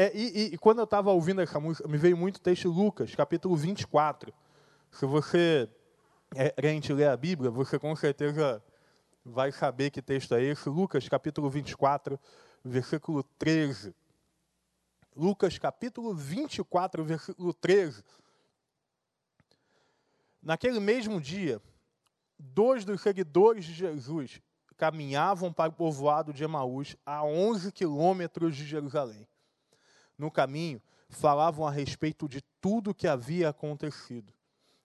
é, e, e, quando eu estava ouvindo essa música, me veio muito o texto de Lucas, capítulo 24. Se você é crente ler a Bíblia, você com certeza vai saber que texto é esse. Lucas, capítulo 24, versículo 13. Lucas, capítulo 24, versículo 13. Naquele mesmo dia, dois dos seguidores de Jesus caminhavam para o povoado de Emaús, a 11 quilômetros de Jerusalém. No caminho, falavam a respeito de tudo que havia acontecido.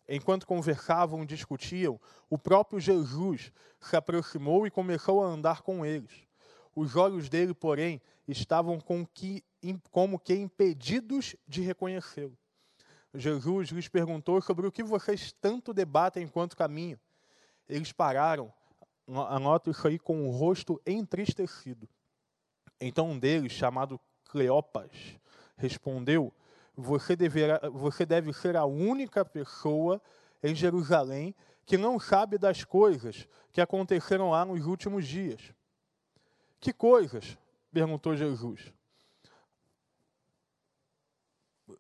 Enquanto conversavam e discutiam, o próprio Jesus se aproximou e começou a andar com eles. Os olhos dele, porém, estavam com que, como que impedidos de reconhecê-lo. Jesus lhes perguntou sobre o que vocês tanto debatem enquanto caminham. Eles pararam, anota isso aí, com o rosto entristecido. Então um deles, chamado Cleopas, respondeu: você, deverá, você deve ser a única pessoa em Jerusalém que não sabe das coisas que aconteceram lá nos últimos dias. Que coisas? perguntou Jesus.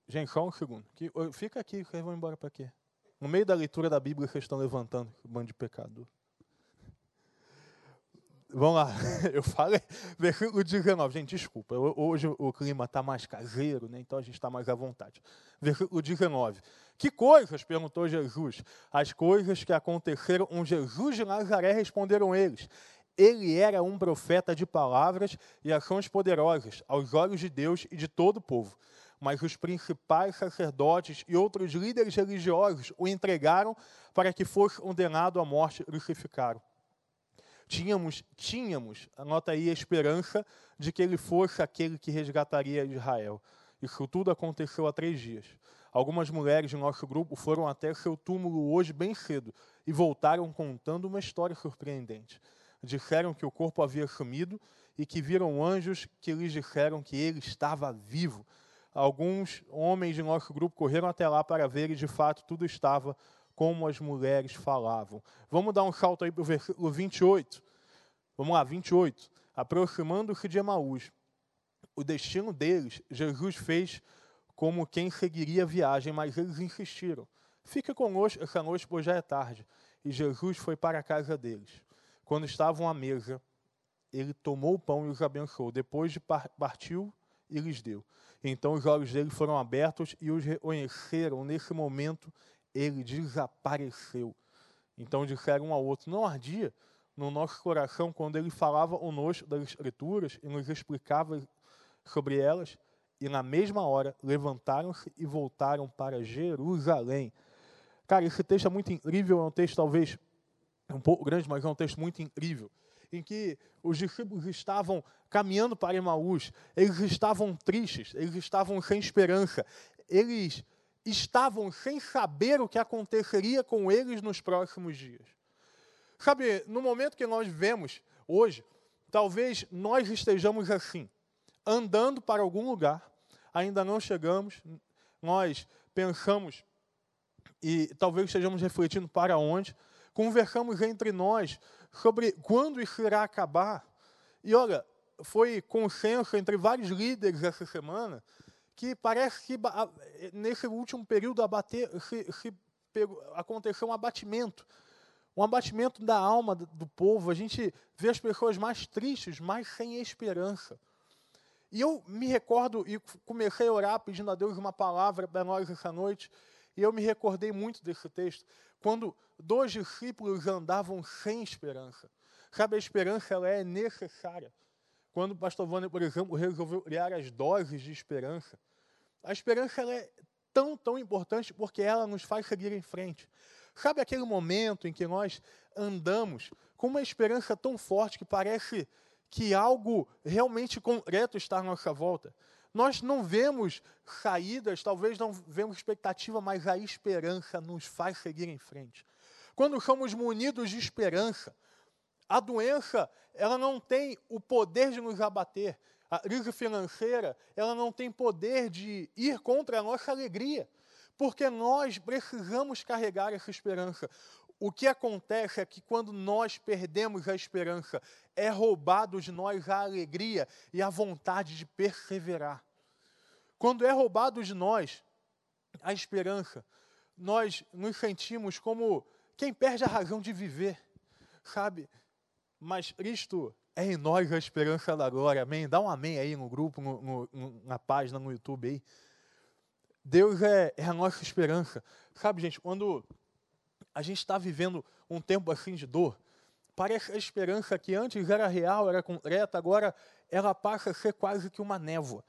Gente, só um segundo. Fica aqui, vocês vão embora para quê? No meio da leitura da Bíblia, vocês estão levantando, bando de pecador. Vamos lá, eu falei, versículo 19. Gente, desculpa, hoje o clima está mais caseiro, né? então a gente está mais à vontade. Versículo 19. Que coisas? perguntou Jesus. As coisas que aconteceram com Jesus de Nazaré, responderam eles. Ele era um profeta de palavras e ações poderosas, aos olhos de Deus e de todo o povo. Mas os principais sacerdotes e outros líderes religiosos o entregaram para que fosse condenado à morte e crucificaram tínhamos, tínhamos, anota aí, a esperança de que ele fosse aquele que resgataria Israel. Isso tudo aconteceu há três dias. Algumas mulheres do nosso grupo foram até seu túmulo hoje bem cedo e voltaram contando uma história surpreendente. Disseram que o corpo havia sumido e que viram anjos que lhes disseram que ele estava vivo. Alguns homens de nosso grupo correram até lá para ver e de fato tudo estava como as mulheres falavam. Vamos dar um salto aí para o versículo 28. Vamos lá, 28. Aproximando-se de Emaús, o destino deles, Jesus fez como quem seguiria a viagem, mas eles insistiram. Fica conosco essa noite, pois já é tarde. E Jesus foi para a casa deles. Quando estavam à mesa, ele tomou o pão e os abençoou. Depois de partiu e lhes deu. Então os olhos dele foram abertos e os reconheceram. Nesse momento, ele desapareceu. Então disseram um ao outro: não ardia no nosso coração quando ele falava conosco das Escrituras e nos explicava sobre elas. E na mesma hora levantaram-se e voltaram para Jerusalém. Cara, esse texto é muito incrível, é um texto talvez um pouco grande, mas é um texto muito incrível. Em que os discípulos estavam caminhando para Emaús, eles estavam tristes, eles estavam sem esperança, eles estavam sem saber o que aconteceria com eles nos próximos dias. Sabe, no momento que nós vivemos hoje, talvez nós estejamos assim, andando para algum lugar, ainda não chegamos, nós pensamos e talvez estejamos refletindo para onde, conversamos entre nós sobre quando isso irá acabar. E olha, foi consenso entre vários líderes essa semana que parece que nesse último período abater, se, se aconteceu um abatimento. Um abatimento da alma do, do povo. A gente vê as pessoas mais tristes, mais sem esperança. E eu me recordo e comecei a orar pedindo a Deus uma palavra para nós essa noite. E eu me recordei muito desse texto, quando dois discípulos andavam sem esperança. Sabe, a esperança ela é necessária. Quando o pastor Vânia, por exemplo, resolveu criar as doses de esperança, a esperança é tão, tão importante porque ela nos faz seguir em frente. Sabe aquele momento em que nós andamos com uma esperança tão forte que parece que algo realmente concreto está à nossa volta? Nós não vemos saídas, talvez não vemos expectativa, mas a esperança nos faz seguir em frente. Quando somos munidos de esperança, a doença, ela não tem o poder de nos abater. A crise financeira, ela não tem poder de ir contra a nossa alegria, porque nós precisamos carregar essa esperança. O que acontece é que quando nós perdemos a esperança, é roubado de nós a alegria e a vontade de perseverar. Quando é roubado de nós a esperança, nós nos sentimos como quem perde a razão de viver, sabe? Mas Cristo é em nós a esperança da glória, amém? Dá um amém aí no grupo, no, no, na página, no YouTube aí. Deus é, é a nossa esperança. Sabe, gente, quando a gente está vivendo um tempo assim de dor, parece a esperança que antes era real, era concreta, agora ela passa a ser quase que uma névoa.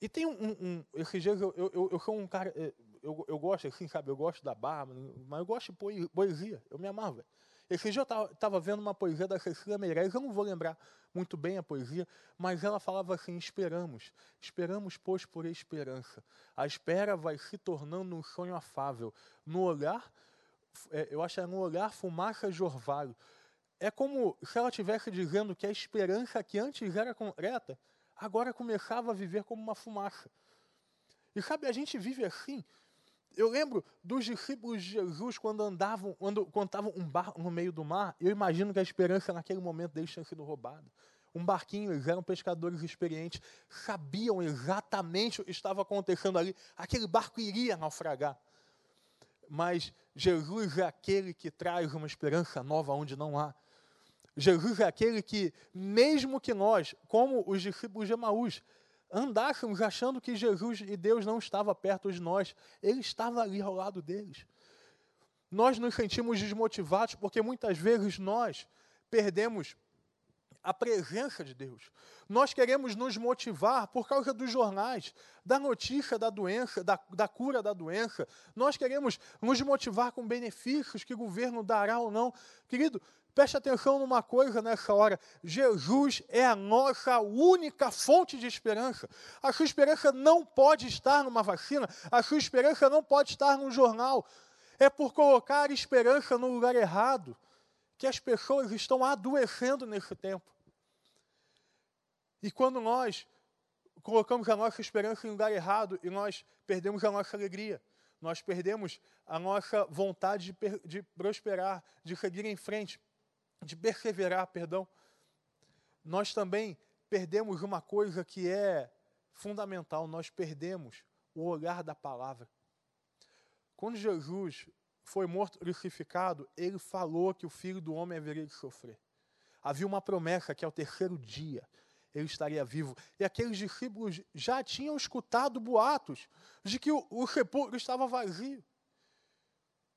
E tem um. um esses dias eu, eu, eu sou um cara. Eh, eu, eu gosto assim, sabe? Eu gosto da barba, mas eu gosto de poesia. Eu me amava. Esse dia eu estava vendo uma poesia da Cecília Meirelles, eu não vou lembrar muito bem a poesia, mas ela falava assim: esperamos, esperamos, pois, por esperança. A espera vai se tornando um sonho afável. No olhar, é, eu acho que é no olhar fumaça de orvalho. É como se ela estivesse dizendo que a esperança que antes era concreta, agora começava a viver como uma fumaça. E sabe, a gente vive assim eu lembro dos discípulos de Jesus quando andavam, quando contavam um barco no meio do mar. Eu imagino que a esperança naquele momento deles tinha sido roubada. Um barquinho, eles eram pescadores experientes, sabiam exatamente o que estava acontecendo ali. Aquele barco iria naufragar. Mas Jesus é aquele que traz uma esperança nova onde não há. Jesus é aquele que, mesmo que nós, como os discípulos de Emaús, andássemos achando que Jesus e Deus não estava perto de nós, Ele estava ali ao lado deles. Nós nos sentimos desmotivados porque muitas vezes nós perdemos a presença de Deus. Nós queremos nos motivar por causa dos jornais, da notícia da doença, da, da cura da doença. Nós queremos nos motivar com benefícios que o governo dará ou não. Querido, Preste atenção numa coisa nessa hora: Jesus é a nossa única fonte de esperança. A sua esperança não pode estar numa vacina, a sua esperança não pode estar num jornal. É por colocar esperança no lugar errado que as pessoas estão adoecendo nesse tempo. E quando nós colocamos a nossa esperança em lugar errado e nós perdemos a nossa alegria, nós perdemos a nossa vontade de, de prosperar, de seguir em frente, de perseverar, perdão, nós também perdemos uma coisa que é fundamental, nós perdemos o olhar da palavra. Quando Jesus foi morto, crucificado, ele falou que o filho do homem haveria de sofrer. Havia uma promessa que ao terceiro dia ele estaria vivo. E aqueles discípulos já tinham escutado boatos de que o, o sepulcro estava vazio.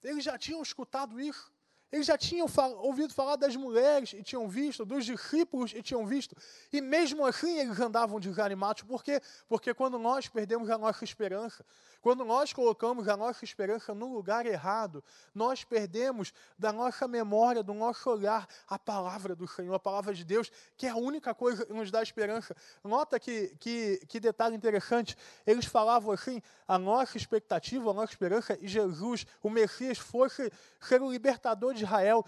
Eles já tinham escutado isso. Eles já tinham ouvido falar das mulheres e tinham visto, dos discípulos e tinham visto. E mesmo assim eles andavam desanimados. Por quê? Porque quando nós perdemos a nossa esperança, quando nós colocamos a nossa esperança no lugar errado, nós perdemos da nossa memória, do nosso olhar, a palavra do Senhor, a palavra de Deus, que é a única coisa que nos dá esperança. Nota que, que, que detalhe interessante. Eles falavam assim: a nossa expectativa, a nossa esperança, e Jesus, o Messias, fosse ser o libertador de Israel.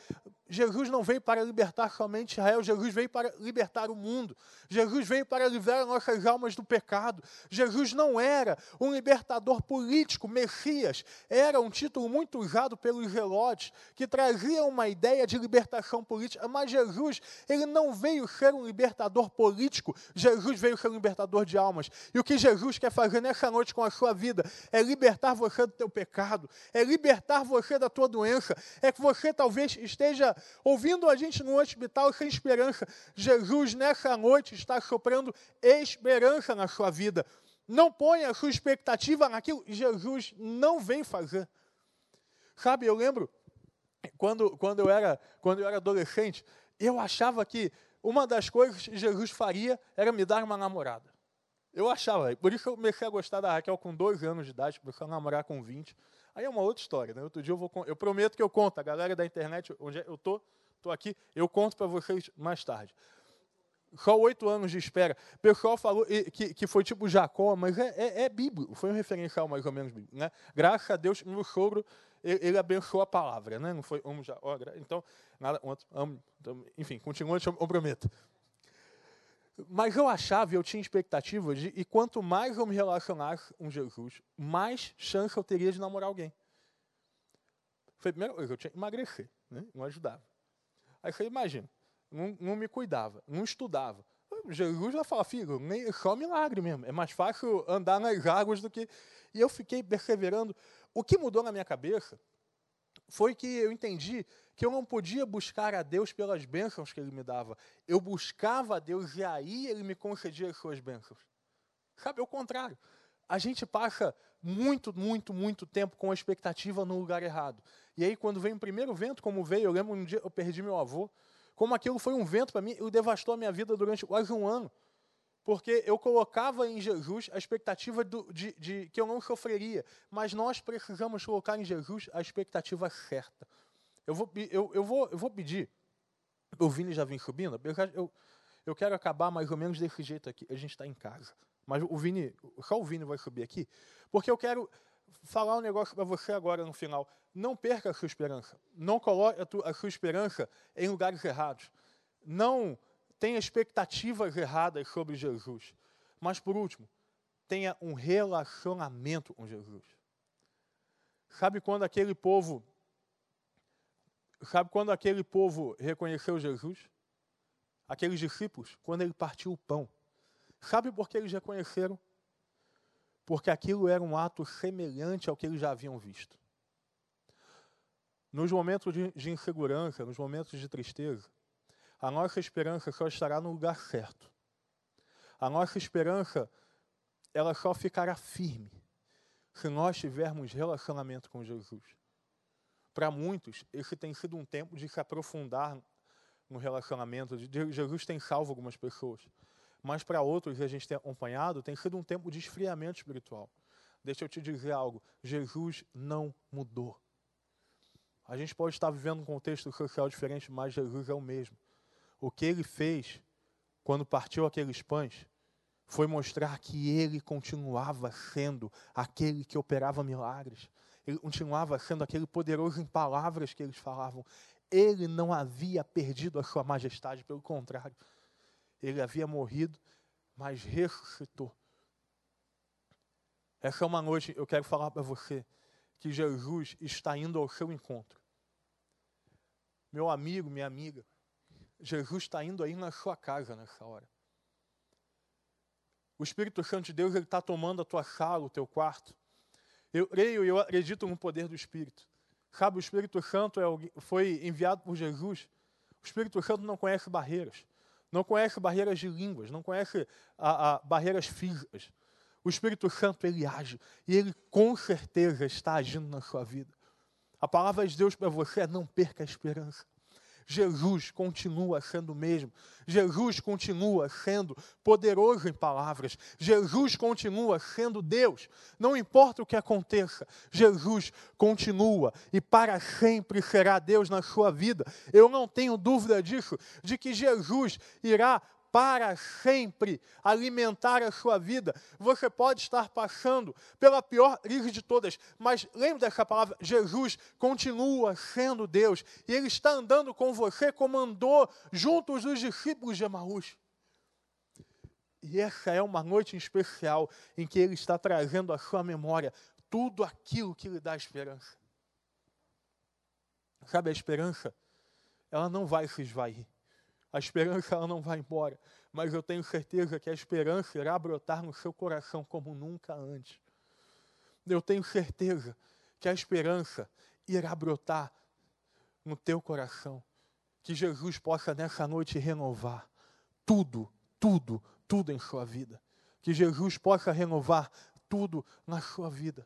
Jesus não veio para libertar somente Israel, Jesus veio para libertar o mundo. Jesus veio para livrar nossas almas do pecado. Jesus não era um libertador político, Messias. Era um título muito usado pelos zelotes, que trazia uma ideia de libertação política. Mas Jesus, ele não veio ser um libertador político, Jesus veio ser um libertador de almas. E o que Jesus quer fazer nessa noite com a sua vida é libertar você do teu pecado, é libertar você da tua doença, é que você talvez esteja ouvindo a gente no hospital sem esperança. Jesus, nessa noite, está soprando esperança na sua vida. Não ponha a sua expectativa naquilo que Jesus não vem fazer. Sabe, eu lembro, quando, quando, eu era, quando eu era adolescente, eu achava que uma das coisas que Jesus faria era me dar uma namorada. Eu achava, por isso eu comecei a gostar da Raquel com dois anos de idade, comecei a namorar com 20. Aí é uma outra história, né? Outro dia eu vou, eu prometo que eu conto, a galera da internet, onde eu tô, tô aqui, eu conto para vocês mais tarde. Só oito anos de espera. O pessoal falou que, que foi tipo Jacó, mas é, é, é bíblico, foi um referencial mais ou menos bíblico. Né? Graças a Deus, meu sogro, ele, ele abençoou a palavra, né? não foi amo já, ó, então, nada, amo, então, enfim, continua, eu prometo. Mas eu achava, eu tinha expectativa de, e quanto mais eu me relacionasse com Jesus, mais chance eu teria de namorar alguém. Foi a primeira coisa, eu tinha que emagrecer, né? não ajudava. Aí você imagina, não, não me cuidava, não estudava. Jesus vai falar, filho, nem, só milagre mesmo. É mais fácil andar nas águas do que. E eu fiquei perseverando. O que mudou na minha cabeça foi que eu entendi que eu não podia buscar a Deus pelas bênçãos que Ele me dava. Eu buscava a Deus e aí Ele me concedia as suas bênçãos. Sabe, é o contrário. A gente passa muito, muito, muito tempo com a expectativa no lugar errado. E aí, quando vem o primeiro vento, como veio, eu lembro um dia eu perdi meu avô, como aquilo foi um vento para mim, ele devastou a minha vida durante quase um ano. Porque eu colocava em Jesus a expectativa do, de, de, que eu não sofreria. Mas nós precisamos colocar em Jesus a expectativa certa. Eu vou, eu, eu vou, eu vou pedir. O Vini já vem subindo. Eu, eu quero acabar mais ou menos desse jeito aqui. A gente está em casa. Mas o Vini, só o Vini vai subir aqui. Porque eu quero falar um negócio para você agora no final. Não perca a sua esperança. Não coloque a, tua, a sua esperança em lugares errados. Não tenha expectativas erradas sobre Jesus. Mas, por último, tenha um relacionamento com Jesus. Sabe quando aquele povo. Sabe quando aquele povo reconheceu Jesus? Aqueles discípulos, quando ele partiu o pão. Sabe por que eles reconheceram? porque aquilo era um ato semelhante ao que eles já haviam visto. Nos momentos de, insegurança, nos momentos de tristeza, a nossa esperança só estará no lugar certo. A nossa esperança, ela só ficará firme se nós tivermos relacionamento com Jesus. Para muitos, esse tem sido um tempo de se aprofundar no relacionamento. Jesus tem salvo algumas pessoas mas para outros que a gente tem acompanhado, tem sido um tempo de esfriamento espiritual. Deixa eu te dizer algo: Jesus não mudou. A gente pode estar vivendo um contexto social diferente, mas Jesus é o mesmo. O que ele fez quando partiu aqueles pães foi mostrar que ele continuava sendo aquele que operava milagres. Ele continuava sendo aquele poderoso em palavras que eles falavam. Ele não havia perdido a sua majestade, pelo contrário ele havia morrido, mas ressuscitou. Essa é uma noite, eu quero falar para você que Jesus está indo ao seu encontro. Meu amigo, minha amiga, Jesus está indo aí na sua casa nessa hora. O Espírito Santo de Deus está tomando a tua sala, o teu quarto. Eu creio e eu acredito no poder do Espírito. Sabe, o Espírito Santo é, foi enviado por Jesus. O Espírito Santo não conhece barreiras não conhece barreiras de línguas, não conhece a, a, barreiras físicas. O Espírito Santo, ele age e ele com certeza está agindo na sua vida. A palavra de Deus para você é não perca a esperança. Jesus continua sendo o mesmo. Jesus continua sendo poderoso em palavras. Jesus continua sendo Deus. Não importa o que aconteça, Jesus continua e para sempre será Deus na sua vida. Eu não tenho dúvida disso, de que Jesus irá para sempre alimentar a sua vida. Você pode estar passando pela pior crise de todas, mas lembre dessa palavra: Jesus continua sendo Deus e Ele está andando com você como andou juntos os discípulos de Emaús. E essa é uma noite especial em que Ele está trazendo à sua memória tudo aquilo que lhe dá esperança. Sabe, a esperança, ela não vai se esvair. A esperança ela não vai embora, mas eu tenho certeza que a esperança irá brotar no seu coração como nunca antes. Eu tenho certeza que a esperança irá brotar no teu coração. Que Jesus possa nessa noite renovar tudo, tudo, tudo em sua vida. Que Jesus possa renovar tudo na sua vida.